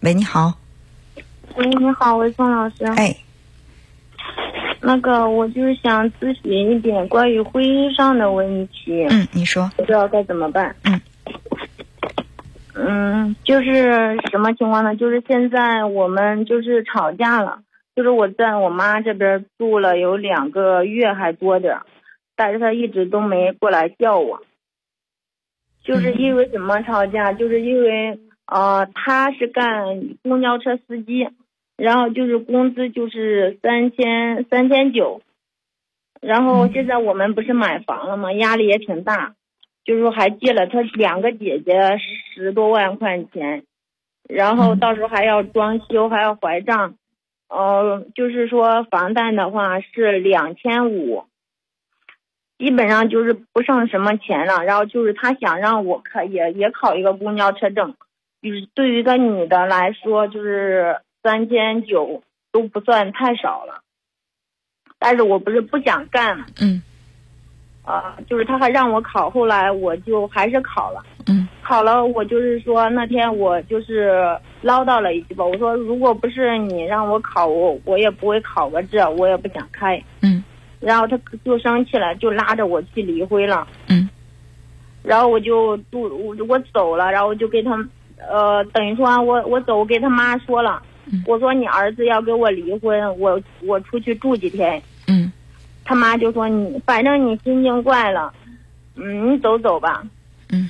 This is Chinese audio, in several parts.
喂，你好。喂，你好，我是宋老师。哎，那个，我就是想咨询一点关于婚姻上的问题，嗯，你说。不知道该怎么办。嗯。嗯，就是什么情况呢？就是现在我们就是吵架了，就是我在我妈这边住了有两个月还多点儿，但是她一直都没过来叫我。就是因为什么吵架？就是因为呃，他是干公交车司机，然后就是工资就是三千三千九，然后现在我们不是买房了吗？压力也挺大，就是说还借了他两个姐姐十多万块钱，然后到时候还要装修，还要还账，呃，就是说房贷的话是两千五。基本上就是不剩什么钱了，然后就是他想让我考也也考一个公交车证，就是对于一个女的来说，就是三千九都不算太少了。但是我不是不想干，嗯，啊，就是他还让我考，后来我就还是考了，嗯，考了我就是说那天我就是唠叨了一句吧，我说如果不是你让我考，我我也不会考个这，我也不想开，嗯。然后他就生气了，就拉着我去离婚了。嗯。然后我就不我我走了，然后就给他，呃，等于说我我走，我给他妈说了，我说你儿子要跟我离婚，我我出去住几天。嗯。他妈就说你反正你心情怪了，嗯，你走走吧。嗯。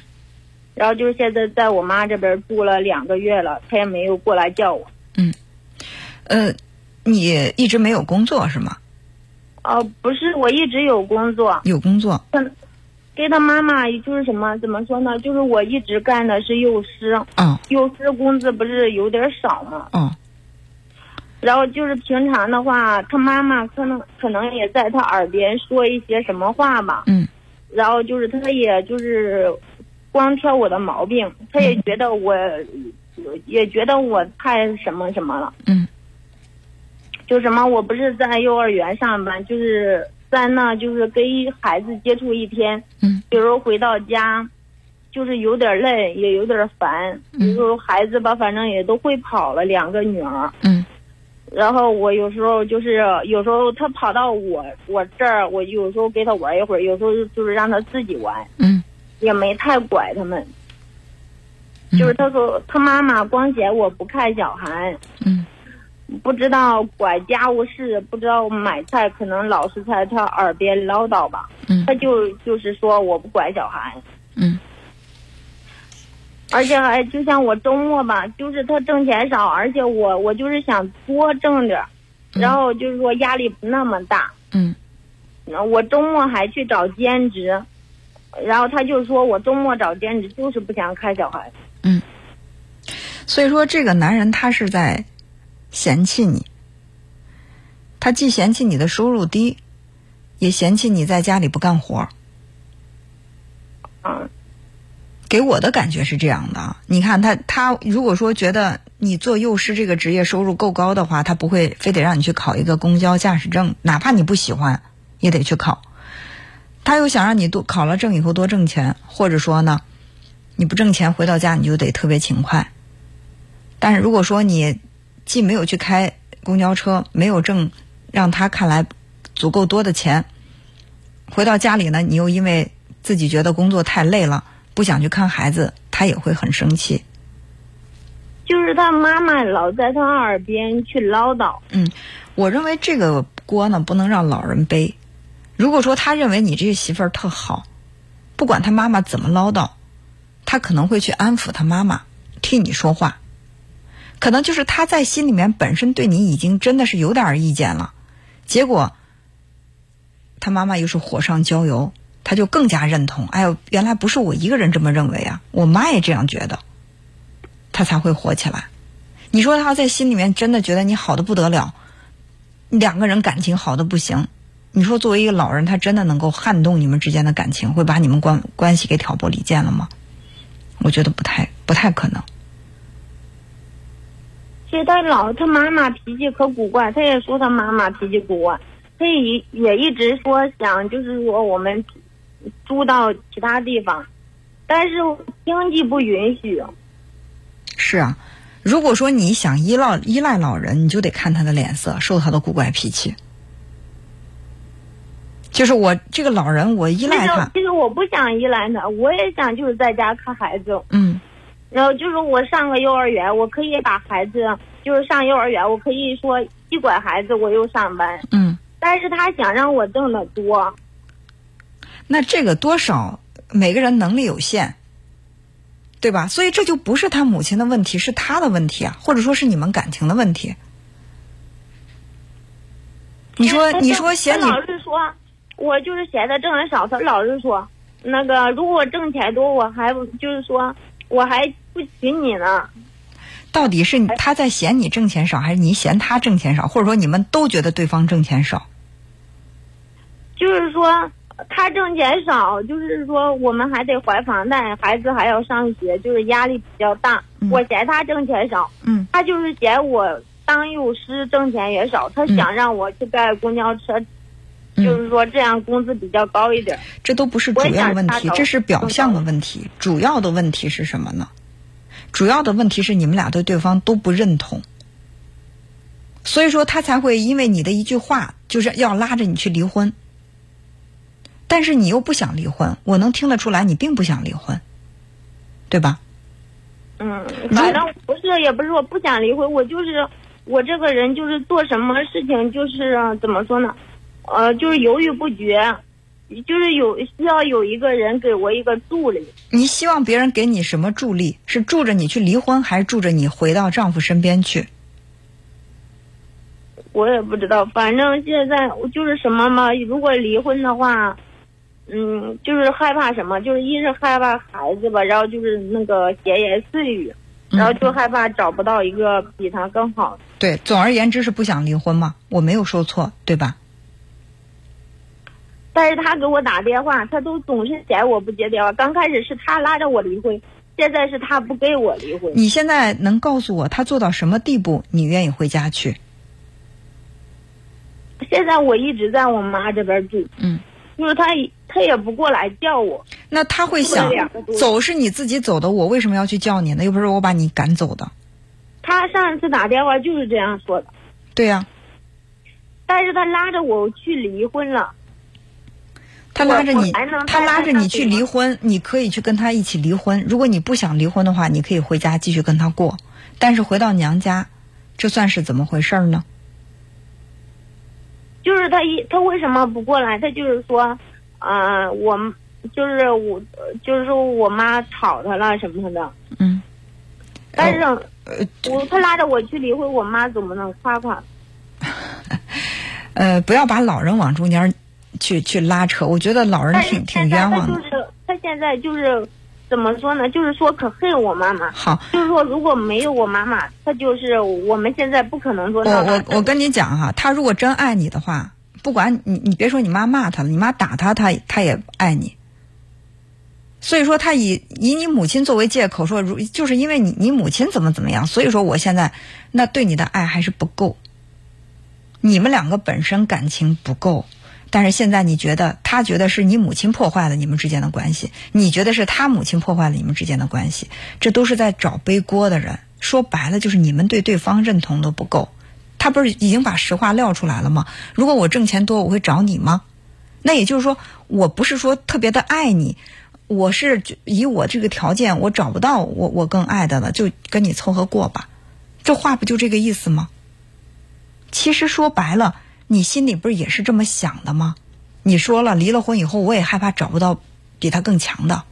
然后就是现在在我妈这边住了两个月了，他也没有过来叫我。嗯。呃，你一直没有工作是吗？哦，不是，我一直有工作，有工作。他，给他妈妈就是什么？怎么说呢？就是我一直干的是幼师。嗯。幼师工资不是有点少吗？嗯。然后就是平常的话，他妈妈可能可能也在他耳边说一些什么话吧。嗯。然后就是他也就是光挑我的毛病，他也觉得我，也觉得我太什么什么了。嗯。就什么，我不是在幼儿园上班，就是在那，就是跟孩子接触一天。嗯。有时候回到家，就是有点累，也有点烦。有时候孩子吧，反正也都会跑了，两个女儿。嗯。然后我有时候就是，有时候他跑到我我这儿，我有时候给他玩一会儿，有时候就是让他自己玩。嗯。也没太管他们。就是他说他妈妈光嫌我不看小孩。嗯。不知道管家务事，不知道买菜，可能老是在他耳边唠叨吧。嗯，他就就是说我不管小孩。嗯，而且还就像我周末吧，就是他挣钱少，而且我我就是想多挣点，然后就是说压力不那么大。嗯，我周末还去找兼职，然后他就说我周末找兼职就是不想看小孩。嗯，所以说这个男人他是在。嫌弃你，他既嫌弃你的收入低，也嫌弃你在家里不干活。嗯，给我的感觉是这样的。你看他，他如果说觉得你做幼师这个职业收入够高的话，他不会非得让你去考一个公交驾驶证，哪怕你不喜欢，也得去考。他又想让你多考了证以后多挣钱，或者说呢，你不挣钱回到家你就得特别勤快。但是如果说你，既没有去开公交车，没有挣让他看来足够多的钱，回到家里呢，你又因为自己觉得工作太累了，不想去看孩子，他也会很生气。就是他妈妈老在他耳边去唠叨。嗯，我认为这个锅呢不能让老人背。如果说他认为你这个媳妇儿特好，不管他妈妈怎么唠叨，他可能会去安抚他妈妈，替你说话。可能就是他在心里面本身对你已经真的是有点意见了，结果他妈妈又是火上浇油，他就更加认同。哎呦，原来不是我一个人这么认为啊，我妈也这样觉得，他才会火起来。你说他在心里面真的觉得你好的不得了，两个人感情好的不行，你说作为一个老人，他真的能够撼动你们之间的感情，会把你们关关系给挑拨离间了吗？我觉得不太不太可能。其实他老他妈妈脾气可古怪，他也说他妈妈脾气古怪，他也也一直说想就是说我们租到其他地方，但是经济不允许。是啊，如果说你想依赖依赖老人，你就得看他的脸色，受他的古怪脾气。就是我这个老人，我依赖他。其实我不想依赖他，我也想就是在家看孩子。嗯。然后就是我上个幼儿园，我可以把孩子就是上幼儿园，我可以说既管孩子，我又上班。嗯。但是他想让我挣的多。那这个多少每个人能力有限，对吧？所以这就不是他母亲的问题，是他的问题啊，或者说是你们感情的问题。你说，你说嫌你老是说，我就是嫌他挣的少，他老是说，那个如果我挣钱多，我还就是说，我还不娶你呢。到底是他在嫌你挣钱少，还是你嫌他挣钱少？或者说你们都觉得对方挣钱少？就是说。他挣钱少，就是说我们还得还房贷，孩子还要上学，就是压力比较大。我嫌他挣钱少，嗯，他就是嫌我当幼师挣钱也少，他想让我去盖公交车，就是说这样工资比较高一点。这都不是主要问题，这是表象的问题。主要的问题是什么呢？主要的问题是你们俩对对方都不认同，所以说他才会因为你的一句话，就是要拉着你去离婚。但是你又不想离婚，我能听得出来，你并不想离婚，对吧？嗯，反正不是，也不是我不想离婚，我就是我这个人就是做什么事情就是怎么说呢？呃，就是犹豫不决，就是有需要有一个人给我一个助力。你希望别人给你什么助力？是助着你去离婚，还是助着你回到丈夫身边去？我也不知道，反正现在就是什么嘛。如果离婚的话。嗯，就是害怕什么？就是一是害怕孩子吧，然后就是那个闲言碎语，然后就害怕找不到一个比他更好的。对，总而言之是不想离婚嘛，我没有说错，对吧？但是他给我打电话，他都总是嫌我不接电话。刚开始是他拉着我离婚，现在是他不给我离婚。你现在能告诉我他做到什么地步，你愿意回家去？现在我一直在我妈这边住。嗯。就是他，他也不过来叫我。那他会想，走是你自己走的，我为什么要去叫你呢？又不是我把你赶走的。他上一次打电话就是这样说的。对呀。但是他拉着我去离婚了。他拉着你，他拉着你去离婚，你可以去跟他一起离婚。如果你不想离婚的话，你可以回家继续跟他过。但是回到娘家，这算是怎么回事呢？就是他一他为什么不过来？他就是说，啊，我就是我，就是说我妈吵他了什么的。嗯。但是，我他拉着我去离婚，我妈怎么能夸夸。呃，不要把老人往中间去去拉扯，我觉得老人挺挺冤枉的。他就是他现在就是。怎么说呢？就是说可恨我妈妈。好，就是说如果没有我妈妈，他就是我们现在不可能说。我我我跟你讲哈，他如果真爱你的话，不管你你别说你妈骂他了，你妈打他，他他也爱你。所以说他以以你母亲作为借口说，如就是因为你你母亲怎么怎么样，所以说我现在那对你的爱还是不够。你们两个本身感情不够。但是现在你觉得他觉得是你母亲破坏了你们之间的关系，你觉得是他母亲破坏了你们之间的关系，这都是在找背锅的人。说白了就是你们对对方认同都不够。他不是已经把实话撂出来了吗？如果我挣钱多，我会找你吗？那也就是说，我不是说特别的爱你，我是以我这个条件，我找不到我我更爱的了，就跟你凑合过吧。这话不就这个意思吗？其实说白了。你心里不是也是这么想的吗？你说了离了婚以后，我也害怕找不到比他更强的。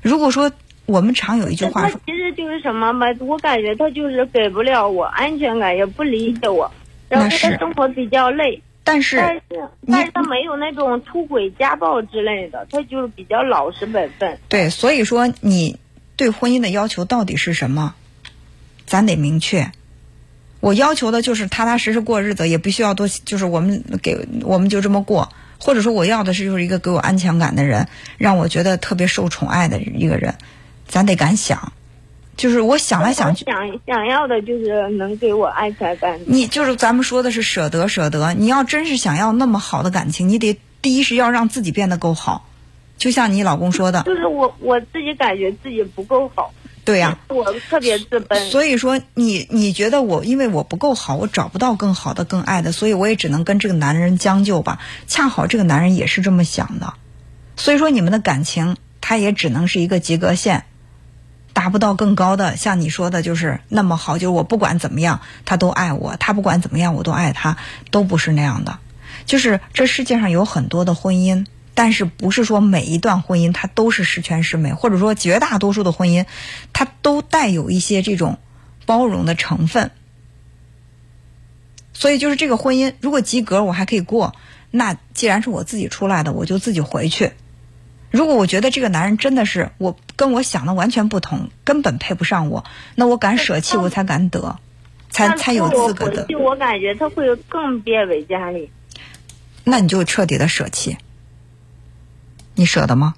如果说我们常有一句话说，其实就是什么吧，我感觉他就是给不了我安全感，也不理解我，然后他生活比较累。但是但是但是他没有那种出轨、家暴之类的，他就是比较老实本分。对，所以说你对婚姻的要求到底是什么？咱得明确。我要求的就是踏踏实实过日子，也不需要多，就是我们给我们就这么过，或者说我要的是就是一个给我安全感的人，让我觉得特别受宠爱的一个人，咱得敢想，就是我想来想去，想想要的就是能给我安全感。你就是咱们说的是舍得舍得，你要真是想要那么好的感情，你得第一是要让自己变得够好，就像你老公说的，就是我我自己感觉自己不够好。对呀、我特别自卑。所以说你你觉得我因为我不够好，我找不到更好的、更爱的，所以我也只能跟这个男人将就吧。恰好这个男人也是这么想的，所以说你们的感情他也只能是一个及格线，达不到更高的。像你说的，就是那么好，就是我不管怎么样他都爱我，他不管怎么样我都爱他，都不是那样的。就是这世界上有很多的婚姻。但是不是说每一段婚姻它都是十全十美，或者说绝大多数的婚姻，它都带有一些这种包容的成分。所以就是这个婚姻，如果及格我还可以过，那既然是我自己出来的，我就自己回去。如果我觉得这个男人真的是我跟我想的完全不同，根本配不上我，那我敢舍弃，我才敢得，才才有资格的。就我感觉他会更变本加厉。那你就彻底的舍弃。你舍得吗？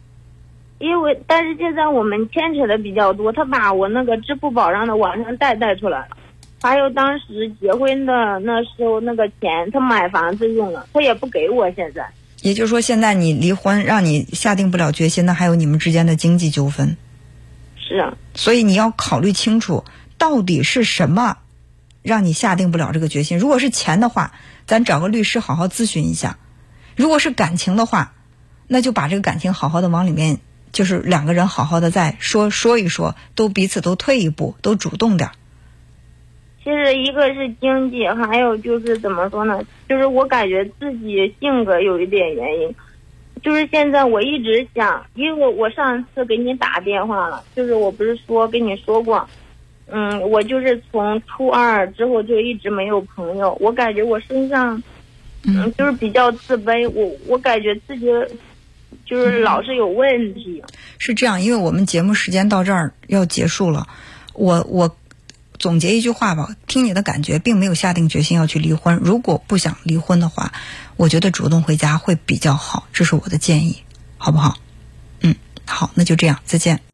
因为但是现在我们牵扯的比较多，他把我那个支付宝上的网上贷贷出来了，还有当时结婚的那时候那个钱，他买房子用了，他也不给我。现在，也就是说，现在你离婚，让你下定不了决心那还有你们之间的经济纠纷。是啊。所以你要考虑清楚，到底是什么让你下定不了这个决心。如果是钱的话，咱找个律师好好咨询一下；如果是感情的话，那就把这个感情好好的往里面，就是两个人好好的再说说一说，都彼此都退一步，都主动点。其实一个是经济，还有就是怎么说呢？就是我感觉自己性格有一点原因。就是现在我一直想，因为我上次给你打电话了，就是我不是说跟你说过，嗯，我就是从初二之后就一直没有朋友，我感觉我身上，嗯，就是比较自卑，我我感觉自己。就是老是有问题，是这样，因为我们节目时间到这儿要结束了，我我总结一句话吧，听你的感觉，并没有下定决心要去离婚。如果不想离婚的话，我觉得主动回家会比较好，这是我的建议，好不好？嗯，好，那就这样，再见。